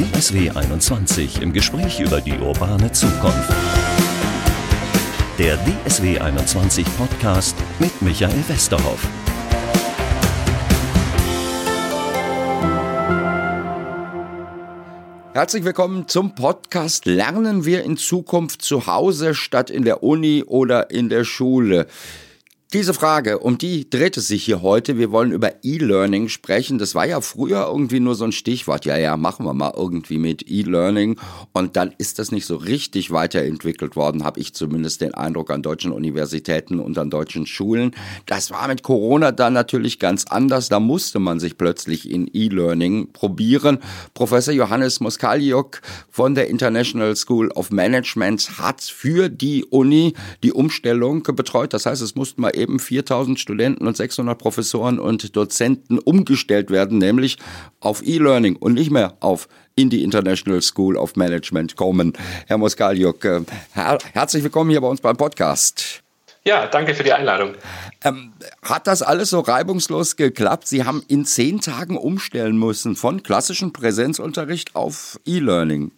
DSW 21 im Gespräch über die urbane Zukunft. Der DSW 21 Podcast mit Michael Westerhoff. Herzlich willkommen zum Podcast Lernen wir in Zukunft zu Hause statt in der Uni oder in der Schule. Diese Frage, um die dreht es sich hier heute. Wir wollen über E-Learning sprechen. Das war ja früher irgendwie nur so ein Stichwort. Ja, ja, machen wir mal irgendwie mit E-Learning. Und dann ist das nicht so richtig weiterentwickelt worden, habe ich zumindest den Eindruck an deutschen Universitäten und an deutschen Schulen. Das war mit Corona dann natürlich ganz anders. Da musste man sich plötzlich in E-Learning probieren. Professor Johannes Moskaliuk von der International School of Management hat für die Uni die Umstellung betreut. Das heißt, es mussten mal eben 4000 Studenten und 600 Professoren und Dozenten umgestellt werden, nämlich auf E-Learning und nicht mehr auf in die International School of Management kommen. Herr Moskaliuk, äh, her herzlich willkommen hier bei uns beim Podcast. Ja, danke für die Einladung. Ähm, hat das alles so reibungslos geklappt? Sie haben in zehn Tagen umstellen müssen von klassischem Präsenzunterricht auf E-Learning.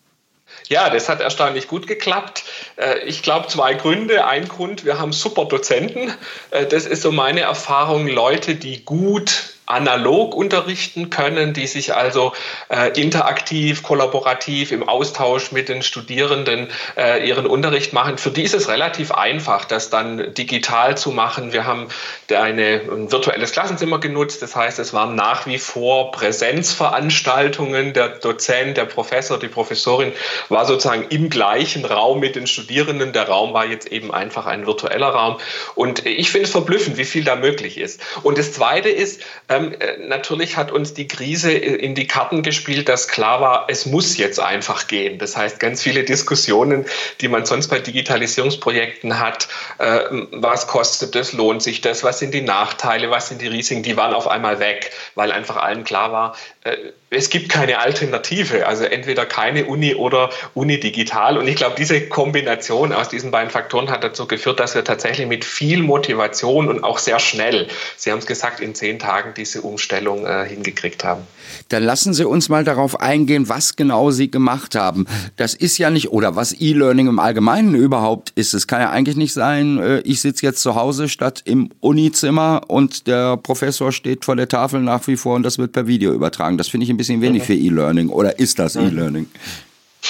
Ja, das hat erstaunlich gut geklappt. Äh, ich glaube, zwei Gründe. Ein Grund, wir haben super Dozenten. Äh, das ist so meine Erfahrung, Leute, die gut analog unterrichten können, die sich also äh, interaktiv, kollaborativ im Austausch mit den Studierenden äh, ihren Unterricht machen. Für die ist es relativ einfach, das dann digital zu machen. Wir haben eine, ein virtuelles Klassenzimmer genutzt. Das heißt, es waren nach wie vor Präsenzveranstaltungen. Der Dozent, der Professor, die Professorin war sozusagen im gleichen Raum mit den Studierenden. Der Raum war jetzt eben einfach ein virtueller Raum. Und ich finde es verblüffend, wie viel da möglich ist. Und das Zweite ist, ähm, äh, natürlich hat uns die Krise in die Karten gespielt, dass klar war, es muss jetzt einfach gehen. Das heißt, ganz viele Diskussionen, die man sonst bei Digitalisierungsprojekten hat, äh, was kostet das, lohnt sich das, was sind die Nachteile, was sind die Risiken, die waren auf einmal weg, weil einfach allen klar war, äh, es gibt keine Alternative, also entweder keine Uni oder Uni digital. Und ich glaube, diese Kombination aus diesen beiden Faktoren hat dazu geführt, dass wir tatsächlich mit viel Motivation und auch sehr schnell, Sie haben es gesagt, in zehn Tagen diese Umstellung äh, hingekriegt haben. Dann lassen Sie uns mal darauf eingehen, was genau Sie gemacht haben. Das ist ja nicht, oder was E-Learning im Allgemeinen überhaupt ist. Es kann ja eigentlich nicht sein, äh, ich sitze jetzt zu Hause statt im Unizimmer und der Professor steht vor der Tafel nach wie vor und das wird per Video übertragen. Das finde ich ein bisschen wenig für E-Learning. Oder ist das E-Learning?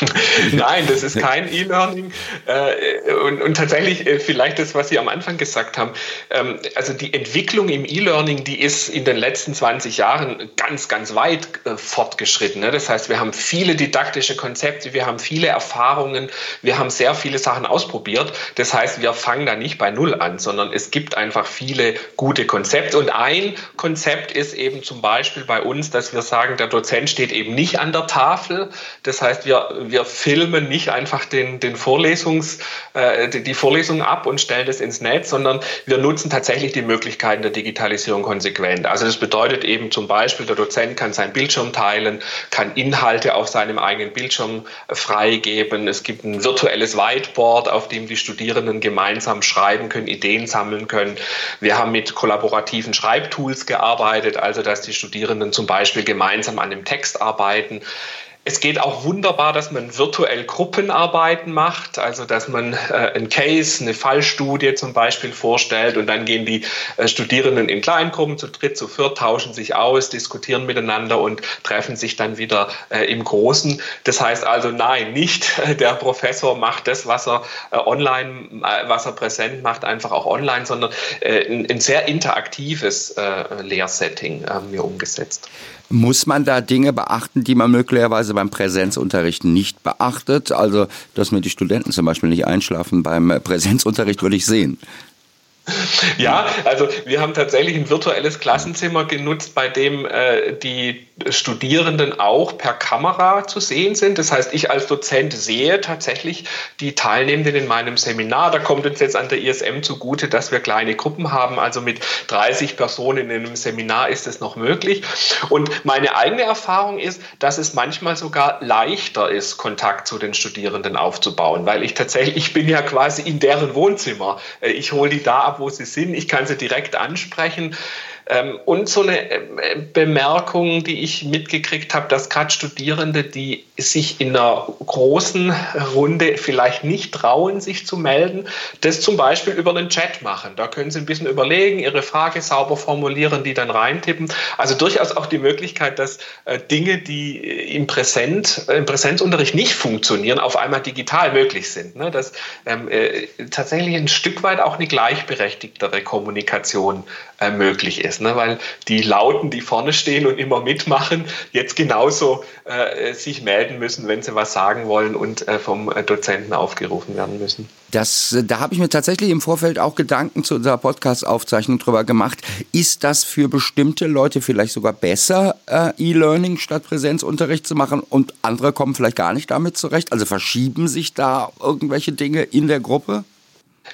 Nein, das ist kein E-Learning. Äh, und, und, tatsächlich, äh, vielleicht das, was Sie am Anfang gesagt haben, ähm, also die Entwicklung im E-Learning, die ist in den letzten 20 Jahren ganz, ganz weit äh, fortgeschritten. Ne? Das heißt, wir haben viele didaktische Konzepte, wir haben viele Erfahrungen, wir haben sehr viele Sachen ausprobiert. Das heißt, wir fangen da nicht bei Null an, sondern es gibt einfach viele gute Konzepte. Und ein Konzept ist eben zum Beispiel bei uns, dass wir sagen, der Dozent steht eben nicht an der Tafel. Das heißt, wir wir filmen nicht einfach den, den Vorlesungs, äh, die Vorlesung ab und stellen das ins Netz, sondern wir nutzen tatsächlich die Möglichkeiten der Digitalisierung konsequent. Also das bedeutet eben zum Beispiel, der Dozent kann seinen Bildschirm teilen, kann Inhalte auf seinem eigenen Bildschirm freigeben. Es gibt ein virtuelles Whiteboard, auf dem die Studierenden gemeinsam schreiben können, Ideen sammeln können. Wir haben mit kollaborativen Schreibtools gearbeitet, also dass die Studierenden zum Beispiel gemeinsam an dem Text arbeiten. Es geht auch wunderbar, dass man virtuell Gruppenarbeiten macht, also dass man äh, ein Case, eine Fallstudie zum Beispiel vorstellt und dann gehen die äh, Studierenden in Kleingruppen zu dritt, zu viert, tauschen sich aus, diskutieren miteinander und treffen sich dann wieder äh, im Großen. Das heißt also, nein, nicht der Professor macht das, was er äh, online, äh, was er präsent macht, einfach auch online, sondern äh, ein, ein, sehr interaktives Lehrsetting haben wir umgesetzt. Muss man da Dinge beachten, die man möglicherweise beim Präsenzunterricht nicht beachtet? Also, dass mir die Studenten zum Beispiel nicht einschlafen beim Präsenzunterricht, würde ich sehen. Ja, also wir haben tatsächlich ein virtuelles Klassenzimmer genutzt, bei dem äh, die Studierenden auch per Kamera zu sehen sind. Das heißt, ich als Dozent sehe tatsächlich die Teilnehmenden in meinem Seminar. Da kommt uns jetzt an der ISM zugute, dass wir kleine Gruppen haben. Also mit 30 Personen in einem Seminar ist es noch möglich. Und meine eigene Erfahrung ist, dass es manchmal sogar leichter ist, Kontakt zu den Studierenden aufzubauen, weil ich tatsächlich, ich bin ja quasi in deren Wohnzimmer. Äh, ich hole die da ab, wo sie sind. Ich kann sie direkt ansprechen. Ähm, und so eine äh, Bemerkung, die ich mitgekriegt habe, dass gerade Studierende, die sich in einer großen Runde vielleicht nicht trauen, sich zu melden, das zum Beispiel über einen Chat machen. Da können sie ein bisschen überlegen, ihre Frage sauber formulieren, die dann reintippen. Also durchaus auch die Möglichkeit, dass äh, Dinge, die im, Präsent, äh, im Präsenzunterricht nicht funktionieren, auf einmal digital möglich sind. Ne? Dass ähm, äh, tatsächlich ein Stück weit auch eine gleichberechtigtere Kommunikation äh, möglich ist. Ne? Weil die Lauten, die vorne stehen und immer mitmachen, jetzt genauso äh, sich melden müssen, wenn sie was sagen wollen und äh, vom äh, Dozenten aufgerufen werden müssen. Das, da habe ich mir tatsächlich im Vorfeld auch Gedanken zu unserer Podcast-Aufzeichnung drüber gemacht. Ist das für bestimmte Leute vielleicht sogar besser, äh, E-Learning statt Präsenzunterricht zu machen und andere kommen vielleicht gar nicht damit zurecht? Also verschieben sich da irgendwelche Dinge in der Gruppe?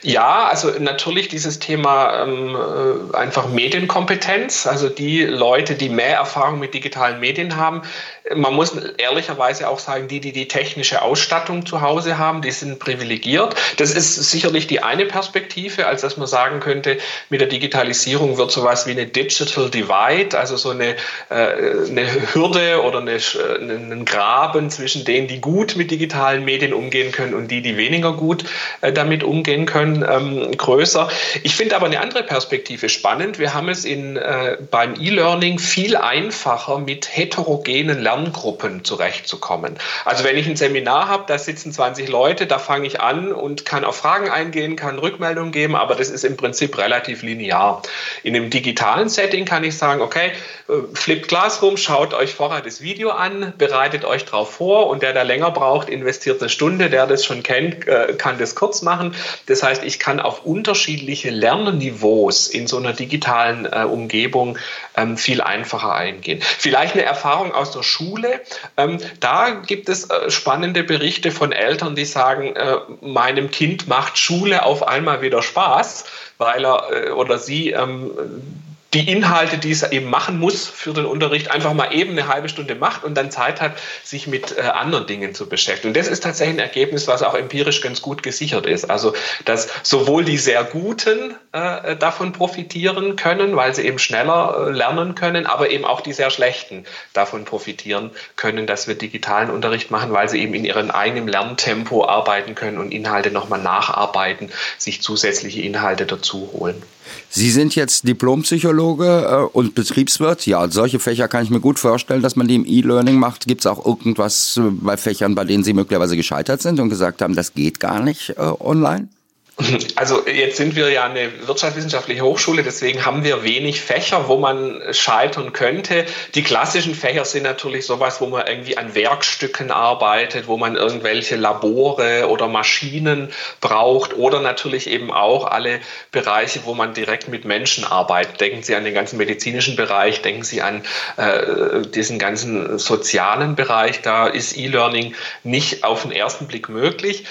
Ja, also natürlich dieses Thema ähm, äh, einfach Medienkompetenz, also die Leute, die mehr Erfahrung mit digitalen Medien haben. Man muss ehrlicherweise auch sagen, die, die die technische Ausstattung zu Hause haben, die sind privilegiert. Das ist sicherlich die eine Perspektive, als dass man sagen könnte, mit der Digitalisierung wird sowas wie eine Digital Divide, also so eine, äh, eine Hürde oder eine, einen Graben zwischen denen, die gut mit digitalen Medien umgehen können und die, die weniger gut äh, damit umgehen können können, ähm, größer. Ich finde aber eine andere Perspektive spannend. Wir haben es in, äh, beim E-Learning viel einfacher, mit heterogenen Lerngruppen zurechtzukommen. Also wenn ich ein Seminar habe, da sitzen 20 Leute, da fange ich an und kann auf Fragen eingehen, kann Rückmeldungen geben, aber das ist im Prinzip relativ linear. In einem digitalen Setting kann ich sagen, okay, äh, Flipped Classroom, schaut euch vorher das Video an, bereitet euch darauf vor und der, der länger braucht, investiert eine Stunde, der das schon kennt, äh, kann das kurz machen. Das heißt, heißt, ich kann auf unterschiedliche Lernniveaus in so einer digitalen äh, Umgebung ähm, viel einfacher eingehen. Vielleicht eine Erfahrung aus der Schule. Ähm, da gibt es äh, spannende Berichte von Eltern, die sagen, äh, meinem Kind macht Schule auf einmal wieder Spaß, weil er äh, oder sie ähm, die Inhalte, die es eben machen muss für den Unterricht, einfach mal eben eine halbe Stunde macht und dann Zeit hat, sich mit äh, anderen Dingen zu beschäftigen. Und das ist tatsächlich ein Ergebnis, was auch empirisch ganz gut gesichert ist. Also, dass sowohl die sehr Guten äh, davon profitieren können, weil sie eben schneller äh, lernen können, aber eben auch die sehr Schlechten davon profitieren können, dass wir digitalen Unterricht machen, weil sie eben in ihrem eigenen Lerntempo arbeiten können und Inhalte nochmal nacharbeiten, sich zusätzliche Inhalte dazu holen. Sie sind jetzt Diplompsychologe äh, und Betriebswirt. Ja, solche Fächer kann ich mir gut vorstellen, dass man die im E-Learning macht. Gibt es auch irgendwas äh, bei Fächern, bei denen Sie möglicherweise gescheitert sind und gesagt haben, das geht gar nicht äh, online? Also jetzt sind wir ja eine wirtschaftswissenschaftliche Hochschule, deswegen haben wir wenig Fächer, wo man scheitern könnte. Die klassischen Fächer sind natürlich sowas, wo man irgendwie an Werkstücken arbeitet, wo man irgendwelche Labore oder Maschinen braucht oder natürlich eben auch alle Bereiche, wo man direkt mit Menschen arbeitet. Denken Sie an den ganzen medizinischen Bereich, denken Sie an äh, diesen ganzen sozialen Bereich. Da ist E-Learning nicht auf den ersten Blick möglich.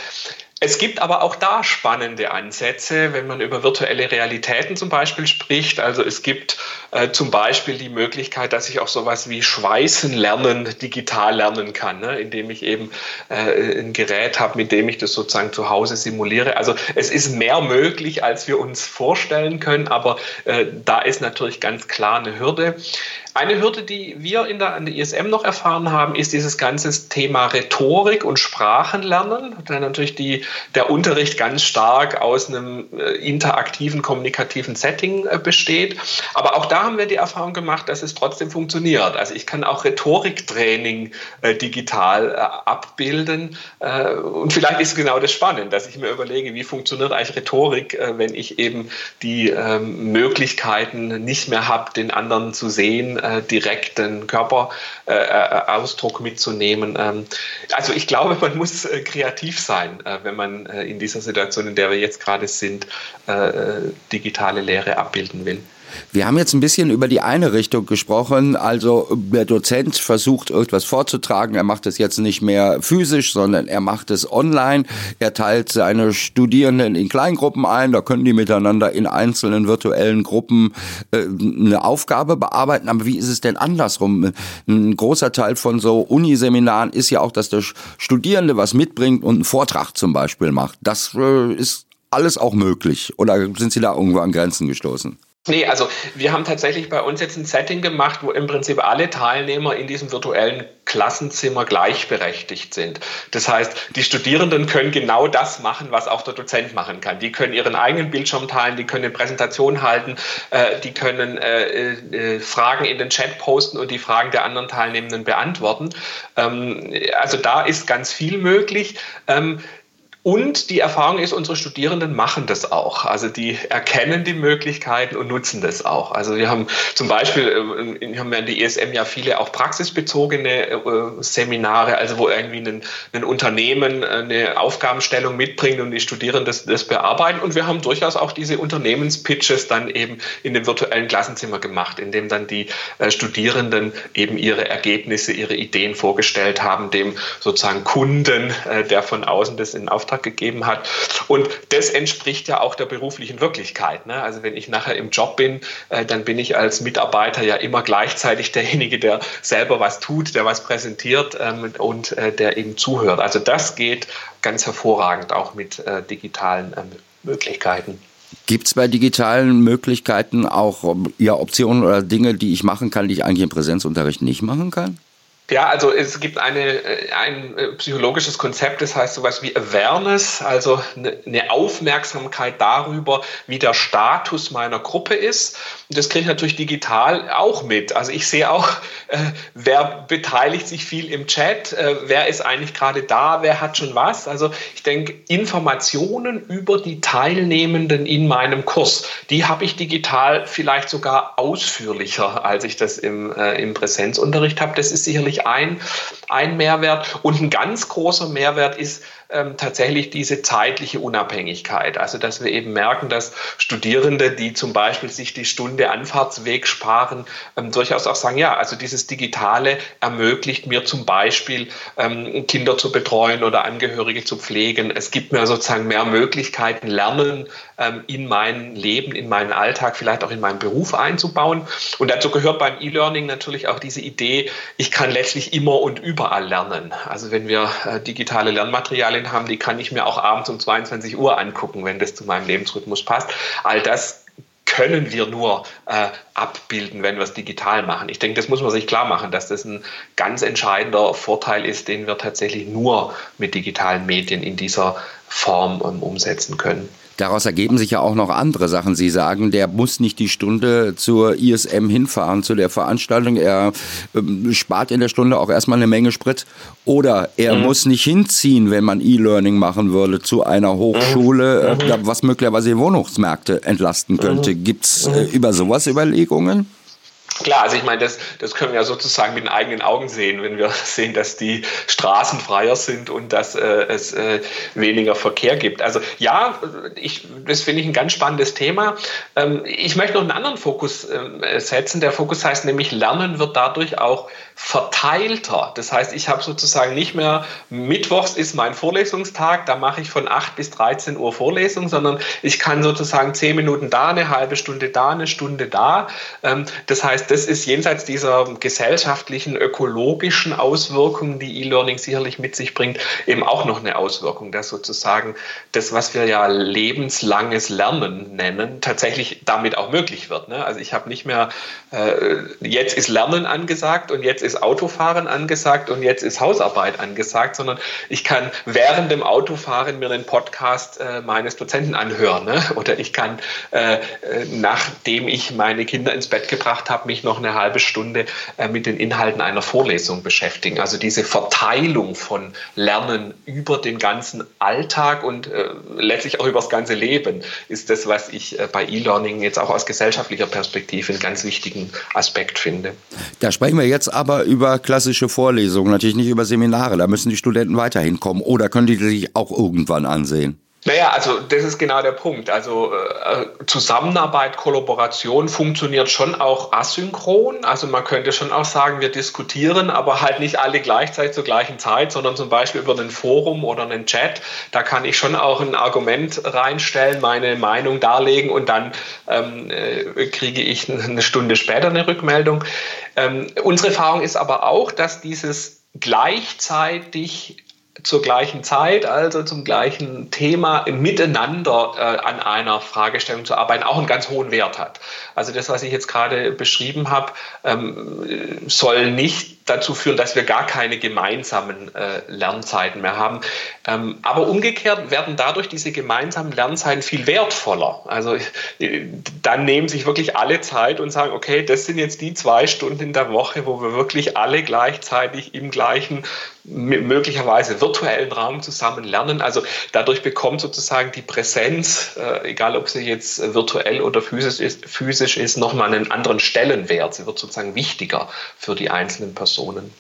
Es gibt aber auch da spannende Ansätze, wenn man über virtuelle Realitäten zum Beispiel spricht. Also es gibt äh, zum Beispiel die Möglichkeit, dass ich auch sowas wie Schweißen lernen digital lernen kann, ne? indem ich eben äh, ein Gerät habe, mit dem ich das sozusagen zu Hause simuliere. Also es ist mehr möglich, als wir uns vorstellen können, aber äh, da ist natürlich ganz klar eine Hürde. Eine Hürde, die wir in der, an der ISM noch erfahren haben, ist dieses ganze Thema Rhetorik und Sprachenlernen. Da natürlich die, der Unterricht ganz stark aus einem äh, interaktiven, kommunikativen Setting äh, besteht. Aber auch da haben wir die Erfahrung gemacht, dass es trotzdem funktioniert. Also ich kann auch Rhetoriktraining äh, digital abbilden. Und vielleicht ist genau das spannend, dass ich mir überlege, wie funktioniert eigentlich Rhetorik, wenn ich eben die ähm, Möglichkeiten nicht mehr habe, den anderen zu sehen äh, direkten Körperausdruck äh, mitzunehmen. Ähm, also ich glaube, man muss äh, kreativ sein, äh, wenn man äh, in dieser Situation, in der wir jetzt gerade sind, äh, digitale Lehre abbilden will. Wir haben jetzt ein bisschen über die eine Richtung gesprochen. Also der Dozent versucht etwas vorzutragen. Er macht es jetzt nicht mehr physisch, sondern er macht es online. Er teilt seine Studierenden in Kleingruppen ein. Da können die miteinander in einzelnen virtuellen Gruppen äh, eine Aufgabe bearbeiten. Aber wie ist es denn andersrum? Ein großer Teil von so Uniseminaren ist ja auch, dass der Studierende was mitbringt und einen Vortrag zum Beispiel macht. Das äh, ist alles auch möglich. Oder sind Sie da irgendwo an Grenzen gestoßen? Nee, also wir haben tatsächlich bei uns jetzt ein Setting gemacht, wo im Prinzip alle Teilnehmer in diesem virtuellen Klassenzimmer gleichberechtigt sind. Das heißt, die Studierenden können genau das machen, was auch der Dozent machen kann. Die können ihren eigenen Bildschirm teilen, die können eine Präsentation halten, äh, die können äh, äh, Fragen in den Chat posten und die Fragen der anderen Teilnehmenden beantworten. Ähm, also da ist ganz viel möglich. Ähm, und die Erfahrung ist, unsere Studierenden machen das auch. Also die erkennen die Möglichkeiten und nutzen das auch. Also wir haben zum Beispiel, äh, wir haben ja in der ESM ja viele auch praxisbezogene äh, Seminare, also wo irgendwie ein, ein Unternehmen eine Aufgabenstellung mitbringt und die Studierenden das, das bearbeiten. Und wir haben durchaus auch diese Unternehmenspitches dann eben in dem virtuellen Klassenzimmer gemacht, in dem dann die äh, Studierenden eben ihre Ergebnisse, ihre Ideen vorgestellt haben, dem sozusagen Kunden, der von außen das in Auftrag Auftrag gegeben hat. Und das entspricht ja auch der beruflichen Wirklichkeit. Ne? Also wenn ich nachher im Job bin, äh, dann bin ich als Mitarbeiter ja immer gleichzeitig derjenige, der selber was tut, der was präsentiert ähm, und äh, der eben zuhört. Also das geht ganz hervorragend auch mit äh, digitalen ähm, Möglichkeiten. Gibt es bei digitalen Möglichkeiten auch ähm, ja, Optionen oder Dinge, die ich machen kann, die ich eigentlich im Präsenzunterricht nicht machen kann? Ja, also es gibt eine, äh, ein äh, psychologisches Konzept, das heißt sowas wie Awareness, also eine Aufmerksamkeit darüber, wie der Status meiner Gruppe ist. Und das kriege ich natürlich digital auch mit. Also ich sehe auch, äh, wer beteiligt sich viel im Chat, wer ist eigentlich gerade da, wer hat schon was. Also ich denke, Informationen über die Teilnehmenden in meinem Kurs, die habe ich digital vielleicht sogar ausführlicher, als ich das im, im Präsenzunterricht habe. Das ist sicherlich ein, ein Mehrwert. Und ein ganz großer Mehrwert ist ähm, tatsächlich diese zeitliche Unabhängigkeit. Also dass wir eben merken, dass Studierende, die zum Beispiel sich die Stunde Anfahrtsweg sparen, ähm, durchaus auch sagen, ja, also dieses Digitale ermöglicht mir zum Beispiel ähm, Kinder zu betreuen oder Angehörige zu pflegen. Es gibt mir sozusagen mehr Möglichkeiten, Lernen ähm, in mein Leben, in meinen Alltag, vielleicht auch in meinen Beruf einzubauen. Und dazu gehört beim E-Learning natürlich auch diese Idee, ich kann letztlich immer und überall lernen. Also wenn wir äh, digitale Lernmaterialien haben, die kann ich mir auch abends um 22 Uhr angucken, wenn das zu meinem Lebensrhythmus passt. All das können wir nur äh, abbilden, wenn wir es digital machen. Ich denke, das muss man sich klar machen, dass das ein ganz entscheidender Vorteil ist, den wir tatsächlich nur mit digitalen Medien in dieser Form ähm, umsetzen können. Daraus ergeben sich ja auch noch andere Sachen. Sie sagen, der muss nicht die Stunde zur ISM hinfahren, zu der Veranstaltung. Er ähm, spart in der Stunde auch erstmal eine Menge Sprit. Oder er mhm. muss nicht hinziehen, wenn man E-Learning machen würde, zu einer Hochschule, mhm. äh, was möglicherweise die Wohnungsmärkte entlasten könnte. Mhm. Gibt es äh, über sowas Überlegungen? Klar, also ich meine, das, das können wir ja sozusagen mit den eigenen Augen sehen, wenn wir sehen, dass die Straßen freier sind und dass äh, es äh, weniger Verkehr gibt. Also ja, ich, das finde ich ein ganz spannendes Thema. Ähm, ich möchte noch einen anderen Fokus äh, setzen. Der Fokus heißt nämlich, Lernen wird dadurch auch verteilter. Das heißt, ich habe sozusagen nicht mehr, Mittwochs ist mein Vorlesungstag, da mache ich von 8 bis 13 Uhr Vorlesung, sondern ich kann sozusagen 10 Minuten da, eine halbe Stunde da, eine Stunde da. Ähm, das heißt, das ist jenseits dieser gesellschaftlichen, ökologischen Auswirkungen, die E-Learning sicherlich mit sich bringt, eben auch noch eine Auswirkung, dass sozusagen das, was wir ja lebenslanges Lernen nennen, tatsächlich damit auch möglich wird. Ne? Also ich habe nicht mehr, äh, jetzt ist Lernen angesagt und jetzt ist Autofahren angesagt und jetzt ist Hausarbeit angesagt, sondern ich kann während dem Autofahren mir den Podcast äh, meines Dozenten anhören. Ne? Oder ich kann, äh, äh, nachdem ich meine Kinder ins Bett gebracht habe, mich noch eine halbe Stunde äh, mit den Inhalten einer Vorlesung beschäftigen. Also diese Verteilung von Lernen über den ganzen Alltag und äh, letztlich auch über das ganze Leben ist das, was ich äh, bei E-Learning jetzt auch aus gesellschaftlicher Perspektive einen ganz wichtigen Aspekt finde. Da sprechen wir jetzt aber über klassische Vorlesungen, natürlich nicht über Seminare. Da müssen die Studenten weiterhin kommen oder können die sich auch irgendwann ansehen? Naja, also das ist genau der Punkt. Also äh, Zusammenarbeit, Kollaboration funktioniert schon auch asynchron. Also man könnte schon auch sagen, wir diskutieren, aber halt nicht alle gleichzeitig zur gleichen Zeit, sondern zum Beispiel über ein Forum oder einen Chat. Da kann ich schon auch ein Argument reinstellen, meine Meinung darlegen und dann ähm, äh, kriege ich eine Stunde später eine Rückmeldung. Ähm, unsere Erfahrung ist aber auch, dass dieses gleichzeitig zur gleichen Zeit, also zum gleichen Thema, miteinander äh, an einer Fragestellung zu arbeiten, auch einen ganz hohen Wert hat. Also das, was ich jetzt gerade beschrieben habe, ähm, soll nicht dazu führen, dass wir gar keine gemeinsamen äh, Lernzeiten mehr haben. Ähm, aber umgekehrt werden dadurch diese gemeinsamen Lernzeiten viel wertvoller. Also äh, dann nehmen sich wirklich alle Zeit und sagen, okay, das sind jetzt die zwei Stunden in der Woche, wo wir wirklich alle gleichzeitig im gleichen möglicherweise virtuellen Raum zusammen lernen. Also dadurch bekommt sozusagen die Präsenz, äh, egal ob sie jetzt virtuell oder physisch ist, physisch ist, nochmal einen anderen Stellenwert. Sie wird sozusagen wichtiger für die einzelnen Personen.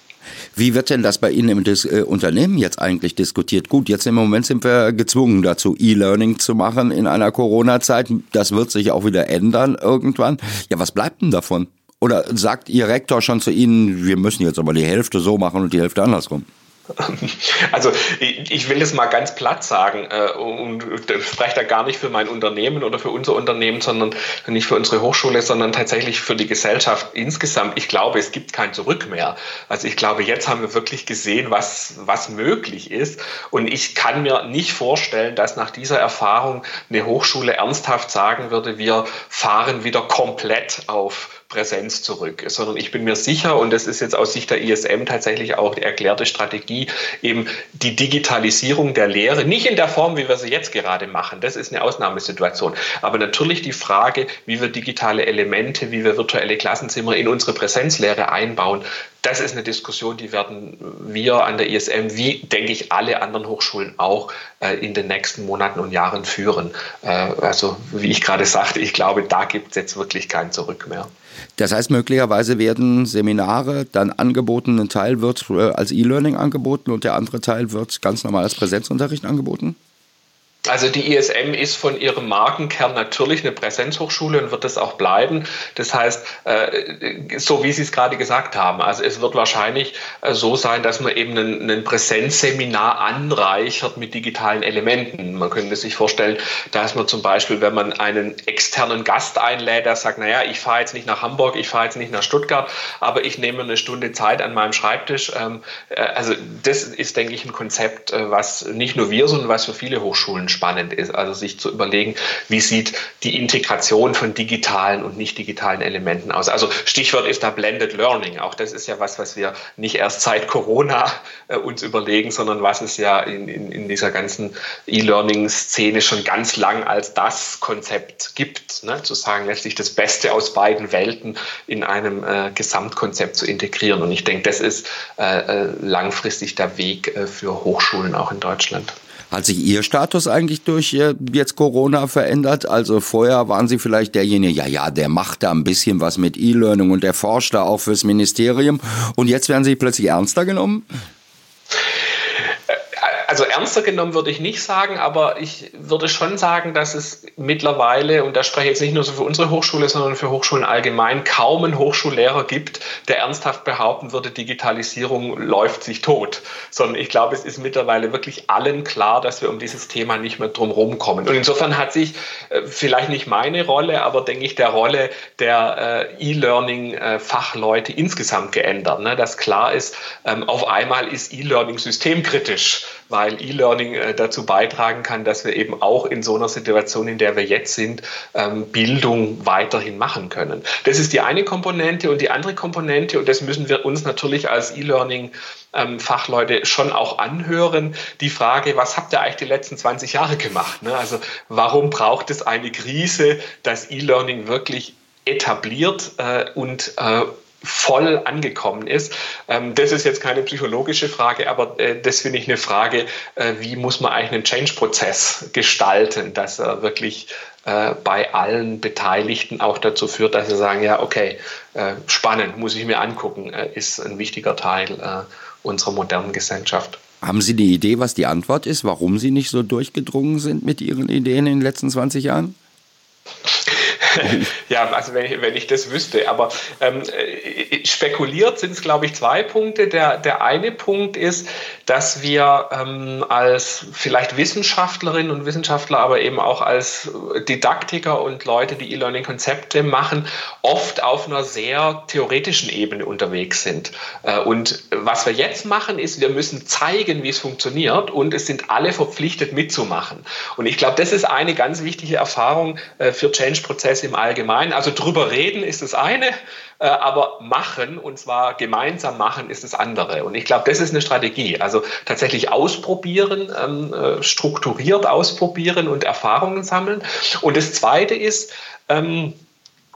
Wie wird denn das bei Ihnen im Dis äh, Unternehmen jetzt eigentlich diskutiert? Gut, jetzt im Moment sind wir gezwungen dazu, E-Learning zu machen in einer Corona-Zeit. Das wird sich auch wieder ändern irgendwann. Ja, was bleibt denn davon? Oder sagt Ihr Rektor schon zu Ihnen, wir müssen jetzt aber die Hälfte so machen und die Hälfte andersrum? Also ich will es mal ganz platt sagen äh, und spreche da gar nicht für mein Unternehmen oder für unser Unternehmen, sondern nicht für unsere Hochschule, sondern tatsächlich für die Gesellschaft insgesamt. Ich glaube, es gibt kein Zurück mehr. Also ich glaube, jetzt haben wir wirklich gesehen, was, was möglich ist. Und ich kann mir nicht vorstellen, dass nach dieser Erfahrung eine Hochschule ernsthaft sagen würde, wir fahren wieder komplett auf Präsenz zurück, sondern ich bin mir sicher, und das ist jetzt aus Sicht der ISM tatsächlich auch die erklärte Strategie, eben die Digitalisierung der Lehre, nicht in der Form, wie wir sie jetzt gerade machen, das ist eine Ausnahmesituation, aber natürlich die Frage, wie wir digitale Elemente, wie wir virtuelle Klassenzimmer in unsere Präsenzlehre einbauen, das ist eine Diskussion, die werden wir an der ISM, wie denke ich alle anderen Hochschulen auch, äh, in den nächsten Monaten und Jahren führen. Äh, also wie ich gerade sagte, ich glaube, da gibt es jetzt wirklich kein Zurück mehr. Das heißt, möglicherweise werden Seminare dann angeboten, ein Teil wird äh, als E-Learning angeboten und der andere Teil wird ganz normal als Präsenzunterricht angeboten? Also die ISM ist von ihrem Markenkern natürlich eine Präsenzhochschule und wird es auch bleiben. Das heißt, äh, so wie Sie es gerade gesagt haben, also es wird wahrscheinlich äh, so sein, dass man eben ein, Präsenzseminar anreichert mit digitalen Elementen. Man könnte sich vorstellen, dass man zum Beispiel, wenn man einen externen Gast einlädt, der sagt, naja, ich fahre jetzt nicht nach Hamburg, ich fahre jetzt nicht nach Stuttgart, aber ich nehme eine Stunde Zeit an meinem Schreibtisch. Ähm, äh, also das ist, denke ich, ein Konzept, was nicht nur wir, sondern was für viele Hochschulen spannend ist. Also sich zu überlegen, wie sieht die Integration von digitalen und nicht digitalen Elementen aus. Also Stichwort ist da Blended Learning. Auch das ist ja was, was wir nicht erst seit Corona äh, uns überlegen, sondern was es ja in, in, in dieser ganzen E-Learning-Szene schon ganz lang als das Konzept gibt. Ne? Zu sagen, letztlich das Beste aus beiden Welten in einem äh, Gesamtkonzept zu integrieren. Und ich denke, das ist äh, äh langfristig der Weg äh, für Hochschulen auch in Deutschland. Hat sich Ihr Status eigentlich durch äh, jetzt Corona verändert? Also vorher waren Sie vielleicht derjenige, ja, ja, der macht da ein bisschen was mit E-Learning und der forscht da auch fürs Ministerium. Und jetzt werden Sie plötzlich ernster genommen? Also ernster genommen würde ich nicht sagen, aber ich würde schon sagen, dass es mittlerweile, und da spreche ich jetzt nicht nur so für unsere Hochschule, sondern für Hochschulen allgemein, kaum einen Hochschullehrer gibt, der ernsthaft behaupten würde, Digitalisierung läuft sich tot. Sondern ich glaube, es ist mittlerweile wirklich allen klar, dass wir um dieses Thema nicht mehr drum kommen. Und insofern hat sich äh, vielleicht nicht meine Rolle, aber denke ich, der Rolle der äh, E-Learning-Fachleute insgesamt geändert. Ne? Dass klar ist, ähm, auf einmal ist E-Learning systemkritisch weil E-Learning äh, dazu beitragen kann, dass wir eben auch in so einer Situation, in der wir jetzt sind, ähm, Bildung weiterhin machen können. Das ist die eine Komponente und die andere Komponente, und das müssen wir uns natürlich als E-Learning ähm, Fachleute schon auch anhören. Die Frage, was habt ihr eigentlich die letzten 20 Jahre gemacht? Ne? Also warum braucht es eine Krise, dass E-Learning wirklich etabliert äh, und äh, voll angekommen ist. Ähm, das ist jetzt keine psychologische Frage, aber äh, das finde ich eine Frage, äh, wie muss man eigentlich einen Change-Prozess gestalten, dass er wirklich äh, bei allen Beteiligten auch dazu führt, dass sie sagen, ja, okay, spannend, muss ich mir angucken, ist ein wichtiger Teil unserer modernen Gesellschaft. Haben Sie die Idee, was die Antwort ist, warum Sie nicht so durchgedrungen sind mit Ihren Ideen in den letzten 20 Jahren? ja, also wenn ich, wenn ich das wüsste. Aber ähm, äh, spekuliert sind es, glaube ich, zwei Punkte. Der, der eine Punkt ist, dass wir ähm, als vielleicht Wissenschaftlerinnen und Wissenschaftler, aber eben auch als Didaktiker und Leute, die E-Learning-Konzepte machen, oft auf einer sehr theoretischen Ebene unterwegs sind. Äh, und was wir jetzt machen, ist, wir müssen zeigen, wie es funktioniert und es sind alle verpflichtet mitzumachen. Und ich glaube, das ist eine ganz wichtige Erfahrung äh, für Change-Prozesse im Allgemeinen. Also drüber reden ist das eine, äh, aber machen, und zwar gemeinsam machen, ist das andere. Und ich glaube, das ist eine Strategie. Also tatsächlich ausprobieren, ähm, äh, strukturiert ausprobieren und Erfahrungen sammeln. Und das Zweite ist, ähm,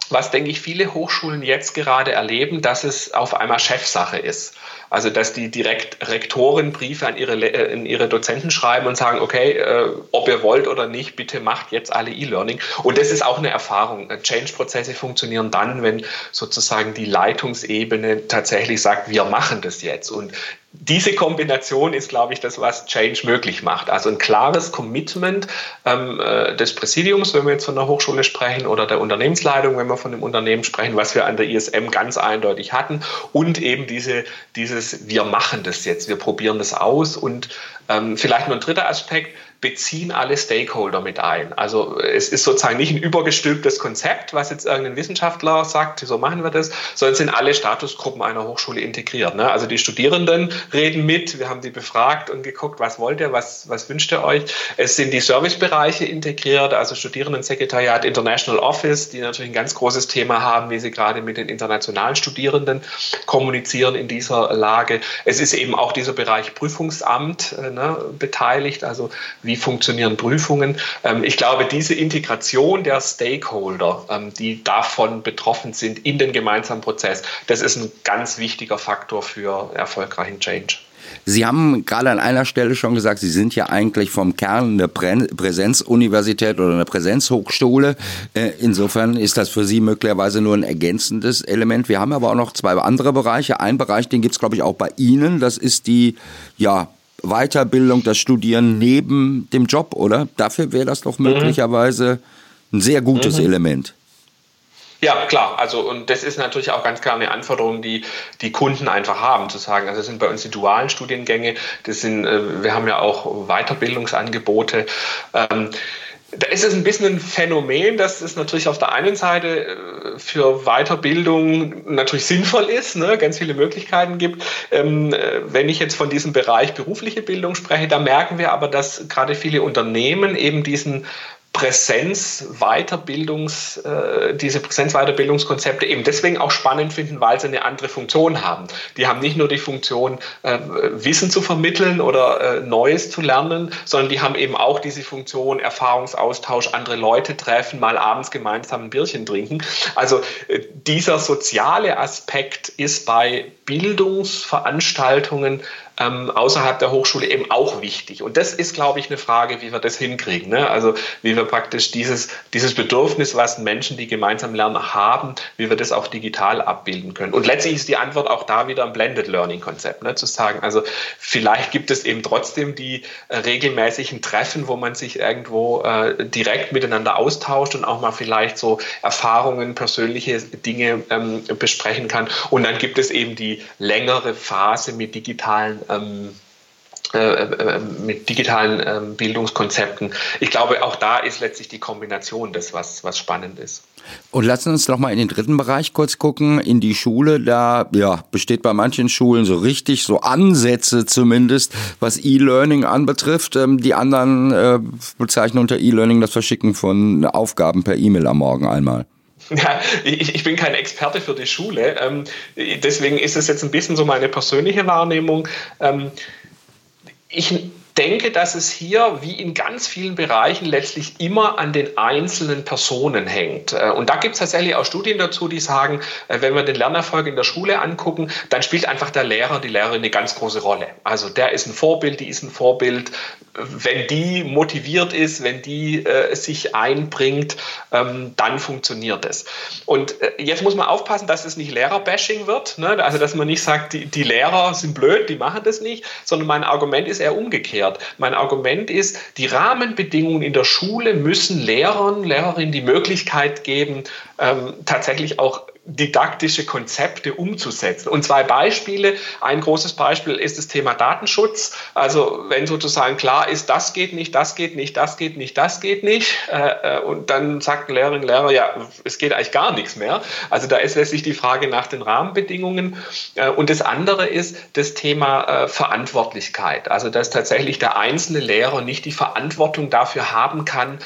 was, denke ich, viele Hochschulen jetzt gerade erleben, dass es auf einmal Chefsache ist. Also dass die direkt Rektoren Briefe an ihre, äh, ihre Dozenten schreiben und sagen, okay, äh, ob ihr wollt oder nicht, bitte macht jetzt alle E-Learning. Und das ist auch eine Erfahrung. Change-Prozesse funktionieren dann, wenn sozusagen die Leitungsebene tatsächlich sagt, wir machen das jetzt. Und diese Kombination ist, glaube ich, das, was Change möglich macht. Also ein klares Commitment ähm, äh, des Präsidiums, wenn wir jetzt von der Hochschule sprechen, oder der Unternehmensleitung, wenn wir von dem Unternehmen sprechen, was wir an der ISM ganz eindeutig hatten, und eben diese, dieses, wir machen das jetzt, wir probieren das aus. Und ähm, vielleicht nur ein dritter Aspekt, beziehen alle Stakeholder mit ein. Also es ist sozusagen nicht ein übergestülptes Konzept, was jetzt irgendein Wissenschaftler sagt, so machen wir das, sondern sind alle Statusgruppen einer Hochschule integriert. Ne? Also die Studierenden reden mit, wir haben die befragt und geguckt, was wollt ihr, was, was wünscht ihr euch. Es sind die Servicebereiche integriert, also Studierendensekretariat, International Office, die natürlich ein ganz großes Thema haben, wie sie gerade mit den internationalen Studierenden kommunizieren in dieser Lage. Es ist eben auch dieser Bereich Prüfungsamt äh, ne, beteiligt, also wie wie funktionieren Prüfungen. Ähm, ich glaube, diese Integration der Stakeholder, ähm, die davon betroffen sind in den gemeinsamen Prozess, das ist ein ganz wichtiger Faktor für erfolgreichen Change. Sie haben gerade an einer Stelle schon gesagt, Sie sind ja eigentlich vom Kern eine Präsenzuniversität oder eine Präsenzhochschule. Äh, insofern ist das für Sie möglicherweise nur ein ergänzendes Element. Wir haben aber auch noch zwei andere Bereiche. Ein Bereich, den gibt es, glaube ich, auch bei Ihnen. Das ist die ja, Weiterbildung, das Studieren neben dem Job, oder? Dafür wäre das doch mhm. möglicherweise ein sehr gutes mhm. Element. Ja, klar. Also, und das ist natürlich auch ganz klar eine Anforderung, die die Kunden einfach haben, zu sagen, also das sind bei uns die dualen Studiengänge, das sind, äh, wir haben ja auch Weiterbildungsangebote. Ähm, da ist es ein bisschen ein Phänomen, dass es natürlich auf der einen Seite äh, für Weiterbildung natürlich sinnvoll ist, ne, ganz viele Möglichkeiten gibt. Ähm, äh, wenn ich jetzt von diesem Bereich berufliche Bildung spreche, da merken wir aber, dass gerade viele Unternehmen eben diesen Präsenz-Weiterbildungs, äh, diese Präsenz-Weiterbildungskonzepte eben deswegen auch spannend finden, weil sie eine andere Funktion haben. Die haben nicht nur die Funktion, äh, Wissen zu vermitteln oder äh, Neues zu lernen, sondern die haben eben auch diese Funktion, Erfahrungsaustausch, andere Leute treffen, mal abends gemeinsam ein Bierchen trinken. Also äh, dieser soziale Aspekt ist bei Bildungsveranstaltungen ähm, außerhalb der Hochschule eben auch wichtig. Und das ist, glaube ich, eine Frage, wie wir das hinkriegen. Ne? Also wie wir praktisch dieses, dieses Bedürfnis, was Menschen, die gemeinsam lernen, haben, wie wir das auch digital abbilden können. Und letztlich ist die Antwort auch da wieder ein Blended Learning Konzept, ne? zu sagen, also vielleicht gibt es eben trotzdem die äh, regelmäßigen Treffen, wo man sich irgendwo äh, direkt miteinander austauscht und auch mal vielleicht so Erfahrungen, persönliche Dinge ähm, besprechen kann. Und dann gibt es eben die längere Phase mit digitalen ähm, äh, äh, mit digitalen ähm, Bildungskonzepten. Ich glaube, auch da ist letztlich die Kombination das, was, was spannend ist. Und lassen uns noch mal in den dritten Bereich kurz gucken, in die Schule. Da ja, besteht bei manchen Schulen so richtig, so Ansätze zumindest, was E-Learning anbetrifft. Ähm, die anderen äh, bezeichnen unter E-Learning das Verschicken von Aufgaben per E-Mail am Morgen einmal. Ja, ich, ich bin kein Experte für die Schule. Ähm, deswegen ist es jetzt ein bisschen so meine persönliche Wahrnehmung. Ähm, ich denke, dass es hier wie in ganz vielen Bereichen letztlich immer an den einzelnen Personen hängt. Äh, und da gibt es tatsächlich auch Studien dazu, die sagen, äh, wenn wir den Lernerfolg in der Schule angucken, dann spielt einfach der Lehrer, die Lehrerin eine ganz große Rolle. Also der ist ein Vorbild, die ist ein Vorbild. Wenn die motiviert ist, wenn die äh, sich einbringt, ähm, dann funktioniert es. Und äh, jetzt muss man aufpassen, dass es nicht Lehrerbashing wird. Ne? Also dass man nicht sagt, die, die Lehrer sind blöd, die machen das nicht, sondern mein Argument ist eher umgekehrt umgekehrt. Mein Argument ist, die Rahmenbedingungen in der Schule müssen Lehrern, Lehrerinnen die Möglichkeit geben, ähm, tatsächlich auch didaktische Konzepte umzusetzen. Und zwei Beispiele. Ein großes Beispiel ist das Thema Datenschutz. Also wenn sozusagen klar ist, das geht nicht, das geht nicht, das geht nicht, das geht nicht. Äh, äh, und dann sagt ein Lehrerin, Lehrer, ja, es geht eigentlich gar nichts mehr. Also da ist letztlich die Frage nach den Rahmenbedingungen. Äh, und das andere ist das Thema Verantwortlichkeit. Also dass tatsächlich der einzelne Lehrer nicht die Verantwortung dafür haben kann,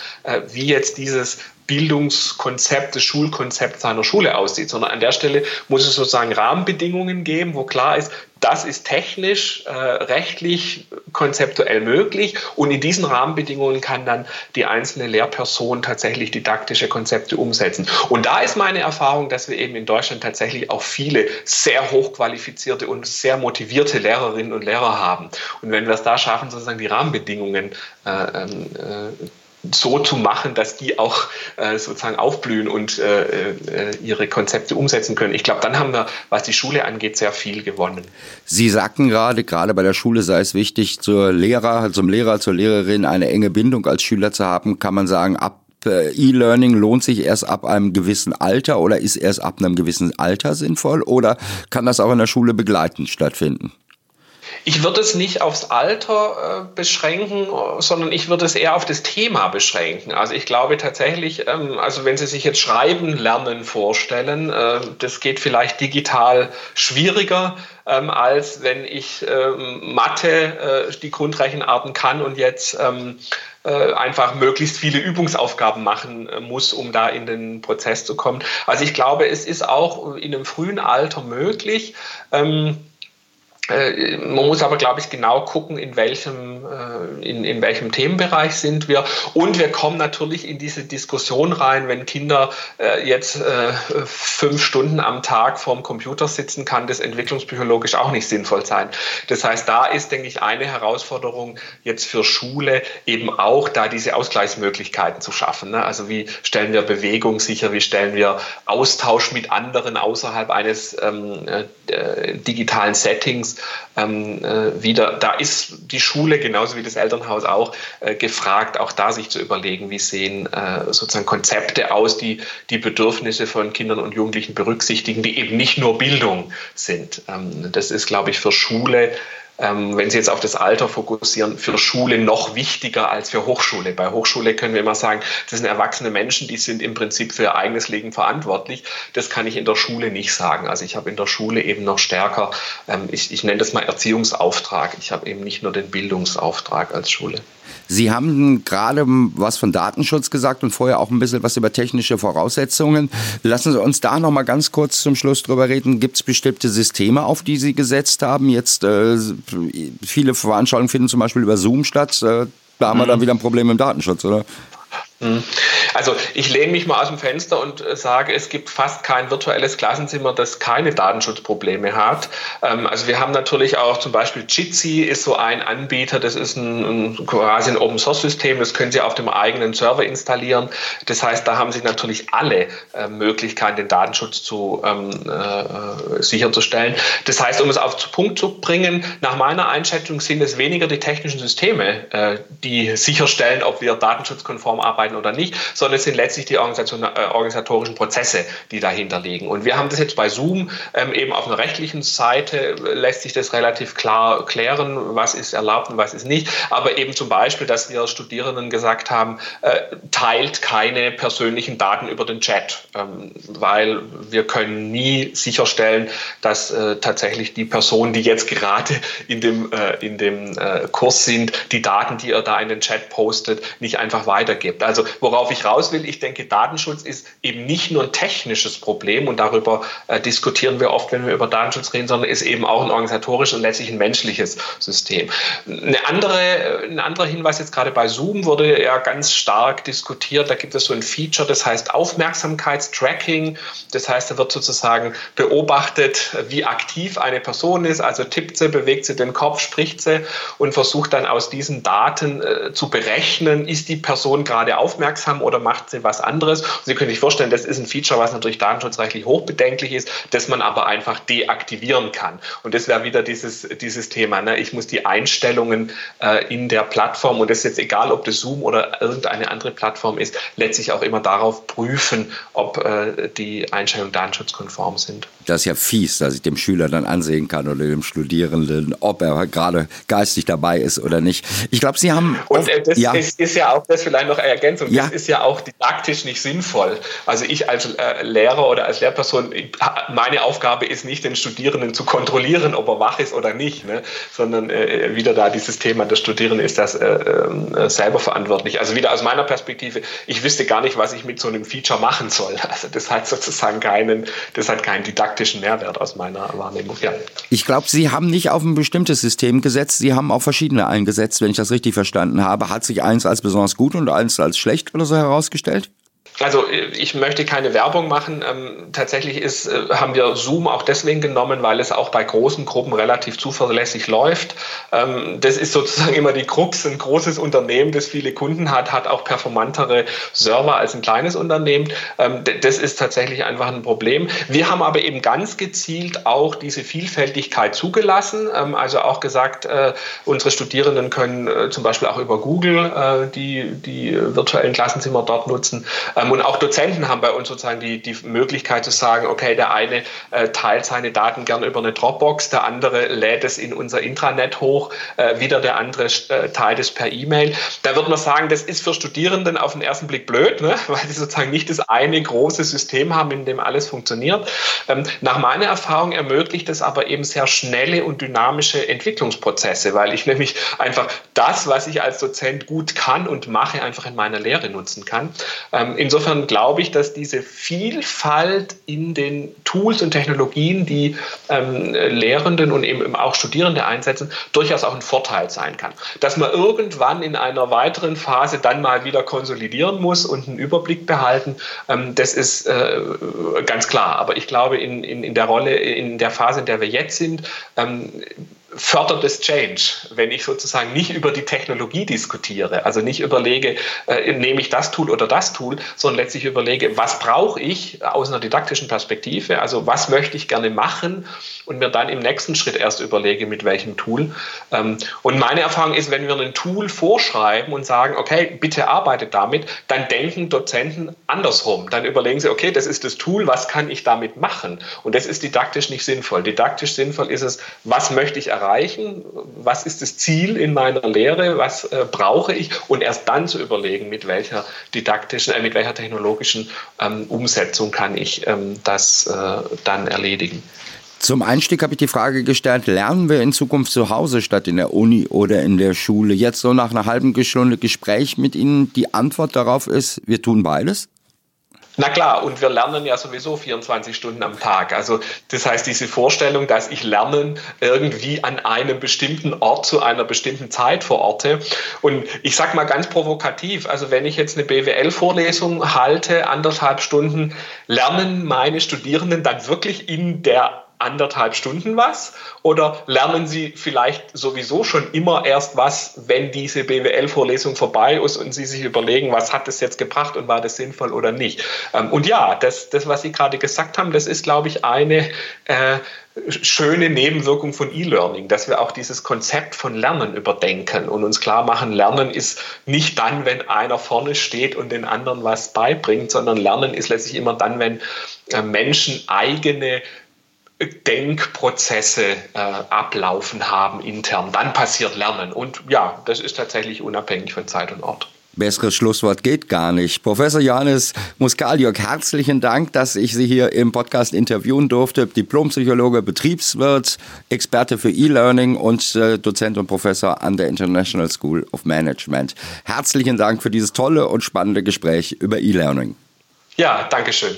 wie jetzt dieses Bildungskonzept, das Schulkonzept seiner Schule aussieht, sondern an der Stelle muss es sozusagen Rahmenbedingungen geben, wo klar ist, das ist technisch, äh, rechtlich, konzeptuell möglich und in diesen Rahmenbedingungen kann dann die einzelne Lehrperson tatsächlich didaktische Konzepte umsetzen. Und da ist meine Erfahrung, dass wir eben in Deutschland tatsächlich auch viele sehr hochqualifizierte und sehr motivierte Lehrerinnen und Lehrer haben. Und wenn wir es da schaffen, sozusagen die Rahmenbedingungen äh, ähm, äh, so zu machen, dass die auch äh, sozusagen aufblühen und äh, äh, ihre Konzepte umsetzen können. Ich glaube, dann haben wir, was die Schule angeht, sehr viel gewonnen. Sie sagten gerade, gerade bei der Schule sei es wichtig, zur Lehrer, zum Lehrer, zur Lehrerin eine enge Bindung als Schüler zu haben. Kann man sagen, ab äh, E-Learning lohnt sich erst ab einem gewissen Alter oder ist erst ab einem gewissen Alter sinnvoll oder kann das auch in der Schule begleitend stattfinden? Ich würde es nicht aufs Alter äh, beschränken, sondern ich würde es eher auf das Thema beschränken. Also ich glaube tatsächlich, ähm, also wenn Sie sich jetzt Schreiben lernen vorstellen, äh, das geht vielleicht digital schwieriger, ähm, als wenn ich ähm, Mathe, äh, die Grundrechenarten kann und jetzt ähm, äh, einfach möglichst viele Übungsaufgaben machen äh, muss, um da in den Prozess zu kommen. Also ich glaube, es ist auch in einem frühen Alter möglich. Ähm, äh, man muss aber, glaube ich, genau gucken, in welchem, äh, in, in welchem Themenbereich sind wir. Und wir kommen natürlich in diese Diskussion rein, wenn Kinder äh, jetzt fünf Stunden am Tag vorm Computer sitzen, kann das entwicklungspsychologisch auch nicht sinnvoll sein. Das heißt, da ist, denke ich, eine Herausforderung jetzt für Schule eben auch, da diese Ausgleichsmöglichkeiten zu schaffen. Ne? Also wie stellen wir Bewegung sicher, wie stellen wir Austausch mit anderen außerhalb eines ähm, äh, digitalen Settings ähm, äh, wieder, da ist die Schule genauso wie das Elternhaus auch äh, gefragt, auch da sich zu überlegen, wie sehen äh, sozusagen Konzepte aus, die die Bedürfnisse von Kindern und Jugendlichen berücksichtigen, die eben nicht nur Bildung sind. Ähm, das ist, glaube ich, für Schule ähm, wenn Sie jetzt auf das Alter fokussieren, für Schule noch wichtiger als für Hochschule. Bei Hochschule können wir immer sagen, das sind erwachsene Menschen, die sind im Prinzip für ihr eigenes Leben verantwortlich. Das kann ich in der Schule nicht sagen. Also ich habe in der Schule eben noch stärker, ähm, ich, ich nenne das mal Erziehungsauftrag. Ich habe eben nicht nur den Bildungsauftrag als Schule. Sie haben gerade was von Datenschutz gesagt und vorher auch ein bisschen was über technische Voraussetzungen. Lassen Sie uns da noch mal ganz kurz zum Schluss drüber reden. Gibt es bestimmte Systeme, auf die Sie gesetzt haben? Jetzt äh, viele Veranstaltungen finden zum Beispiel über Zoom statt. Äh, da haben wir dann mhm. wieder ein Problem im Datenschutz, oder? Mhm. Also ich lehne mich mal aus dem Fenster und äh, sage, es gibt fast kein virtuelles Klassenzimmer, das keine Datenschutzprobleme hat. Ähm, also wir haben natürlich auch zum Beispiel Jitsi ist so ein Anbieter, das ist ein, quasi ein Open Source System, das können Sie auf dem eigenen Server installieren. Das heißt, da haben Sie natürlich alle äh, Möglichkeiten, den Datenschutz zu ähm, äh, sicherzustellen. Das heißt, um es auf den Punkt zu bringen, nach meiner Einschätzung sind es weniger die technischen Systeme, äh, die sicherstellen, ob wir datenschutzkonform arbeiten oder nicht, sondern es sind letztlich die äh, organisatorischen Prozesse, die dahinter liegen. Und wir haben das jetzt bei Zoom ähm, eben auf einer rechtlichen Seite äh, lässt sich das relativ klar klären, was ist erlaubt und was ist nicht. Aber eben zum Beispiel, dass wir Studierenden gesagt haben, äh, teilt keine persönlichen Daten über den Chat, ähm, weil wir können nie sicherstellen, dass äh, tatsächlich die Personen, die jetzt gerade in dem, äh, in dem äh, Kurs sind, die Daten, die er da in den Chat postet, nicht einfach weitergibt. Also worauf ich raus will, ich denke, Datenschutz ist eben nicht nur ein technisches Problem und darüber äh, diskutieren wir oft, wenn wir über Datenschutz reden, sondern ist eben auch ein organisatorisches und letztlich ein menschliches System. Eine andere, ein anderer Hinweis jetzt gerade bei Zoom wurde ja ganz stark diskutiert. Da gibt es so ein Feature, das heißt Aufmerksamkeitstracking. Das heißt, da wird sozusagen beobachtet, wie aktiv eine Person ist. Also tippt sie, bewegt sie den Kopf, spricht sie und versucht dann aus diesen Daten äh, zu berechnen, ist die Person gerade aufmerksam oder macht sie was anderes. Und sie können sich vorstellen, das ist ein Feature, was natürlich datenschutzrechtlich hochbedenklich ist, das man aber einfach deaktivieren kann. Und das wäre wieder dieses, dieses Thema. Ne? Ich muss die Einstellungen äh, in der Plattform, und das ist jetzt egal, ob das Zoom oder irgendeine andere Plattform ist, letztlich auch immer darauf prüfen, ob äh, die Einstellungen datenschutzkonform sind. Das ist ja fies, dass ich dem Schüler dann ansehen kann oder dem Studierenden, ob er gerade geistig dabei ist oder nicht. Ich glaube, Sie haben. Und äh, das ja. ist, ist, ja auch, das vielleicht noch Ergänzung, ja. das ist ja auch didaktisch nicht sinnvoll. Also ich als äh, Lehrer oder als Lehrperson, meine Aufgabe ist nicht, den Studierenden zu kontrollieren, ob er wach ist oder nicht, ne? sondern äh, wieder da dieses Thema, der Studierende ist das äh, äh, selber verantwortlich. Also wieder aus meiner Perspektive, ich wüsste gar nicht, was ich mit so einem Feature machen soll. Also das hat sozusagen keinen, das hat keinen didaktischen Mehrwert aus meiner Wahrnehmung. Ja. Ich glaube, Sie haben nicht auf ein bestimmtes System gesetzt, Sie haben auch verschiedene eingesetzt, wenn ich das richtig verstanden habe. Hat sich eins als besonders gut und eins als schlecht oder so herausgestellt? Also ich möchte keine Werbung machen. Ähm, tatsächlich ist, äh, haben wir Zoom auch deswegen genommen, weil es auch bei großen Gruppen relativ zuverlässig läuft. Ähm, das ist sozusagen immer die Krux. Ein großes Unternehmen, das viele Kunden hat, hat auch performantere Server als ein kleines Unternehmen. Ähm, das ist tatsächlich einfach ein Problem. Wir haben aber eben ganz gezielt auch diese Vielfältigkeit zugelassen. Ähm, also auch gesagt, äh, unsere Studierenden können äh, zum Beispiel auch über Google äh, die, die virtuellen Klassenzimmer dort nutzen. Ähm, und auch Dozenten haben bei uns sozusagen die, die Möglichkeit zu sagen, okay, der eine äh, teilt seine Daten gerne über eine Dropbox, der andere lädt es in unser Intranet hoch, äh, wieder der andere äh, teilt es per E-Mail. Da würde man sagen, das ist für Studierenden auf den ersten Blick blöd, ne? weil sie sozusagen nicht das eine große System haben, in dem alles funktioniert. Ähm, nach meiner Erfahrung ermöglicht es aber eben sehr schnelle und dynamische Entwicklungsprozesse, weil ich nämlich einfach das, was ich als Dozent gut kann und mache, einfach in meiner Lehre nutzen kann. Ähm, insofern glaube ich, dass diese Vielfalt in den Tools und Technologien, die ähm, Lehrenden und eben auch Studierende einsetzen, durchaus auch ein Vorteil sein kann. Dass man irgendwann in einer weiteren Phase dann mal wieder konsolidieren muss und einen Überblick behalten, ähm, das ist äh, ganz klar. Aber ich glaube, in, in, in der Rolle, in der Phase, in der wir jetzt sind, ähm, fördert es Change, wenn ich sozusagen nicht über die Technologie diskutiere, also nicht überlege, äh, nehme ich das Tool oder das Tool, sondern letztlich überlege, was brauche ich aus einer didaktischen Perspektive, also was möchte ich gerne machen und mir dann im nächsten Schritt erst überlege, mit welchem Tool. Ähm, und meine Erfahrung ist, wenn wir ein Tool vorschreiben und sagen, okay, bitte arbeitet damit, dann denken Dozenten andersrum. Dann überlegen sie, okay, das ist das Tool, was kann ich damit machen? Und das ist didaktisch nicht sinnvoll. Didaktisch sinnvoll ist es, was möchte ich erreichen? Was ist das Ziel in meiner Lehre? Was äh, brauche ich? Und erst dann zu überlegen, mit welcher didaktischen, äh, mit welcher technologischen ähm, Umsetzung kann ich ähm, das äh, dann erledigen. Zum Einstieg habe ich die Frage gestellt, lernen wir in Zukunft zu Hause statt in der Uni oder in der Schule? Jetzt so nach einer halben Stunde Gespräch mit Ihnen, die Antwort darauf ist, wir tun beides? Na klar, und wir lernen ja sowieso 24 Stunden am Tag. Also das heißt, diese Vorstellung, dass ich Lernen irgendwie an einem bestimmten Ort zu einer bestimmten Zeit verorte. Und ich sage mal ganz provokativ, also wenn ich jetzt eine BWL-Vorlesung halte, anderthalb Stunden, lernen meine Studierenden dann wirklich in der anderthalb Stunden was? Oder lernen Sie vielleicht sowieso schon immer erst was, wenn diese BWL-Vorlesung vorbei ist und Sie sich überlegen, was hat das jetzt gebracht und war das sinnvoll oder nicht? Ähm, und ja, das, das was Sie gerade gesagt haben, das ist, glaube ich, eine äh, schöne Nebenwirkung von E-Learning, dass wir auch dieses Konzept von Lernen überdenken und uns klar machen, Lernen ist nicht dann, wenn einer vorne steht und den anderen was beibringt, sondern Lernen ist letztlich immer dann, wenn äh, Menschen eigene Denkprozesse äh, ablaufen haben intern. Dann passiert Lernen. Und ja, das ist tatsächlich unabhängig von Zeit und Ort. Besseres Schlusswort geht gar nicht. Professor Johannes Muskaliok, herzlichen Dank, dass ich Sie hier im Podcast interviewen durfte. Diplompsychologe, Betriebswirt, Experte für E-Learning und äh, Dozent und Professor an der International School of Management. Herzlichen Dank für dieses tolle und spannende Gespräch über E-Learning. Ja, Dankeschön.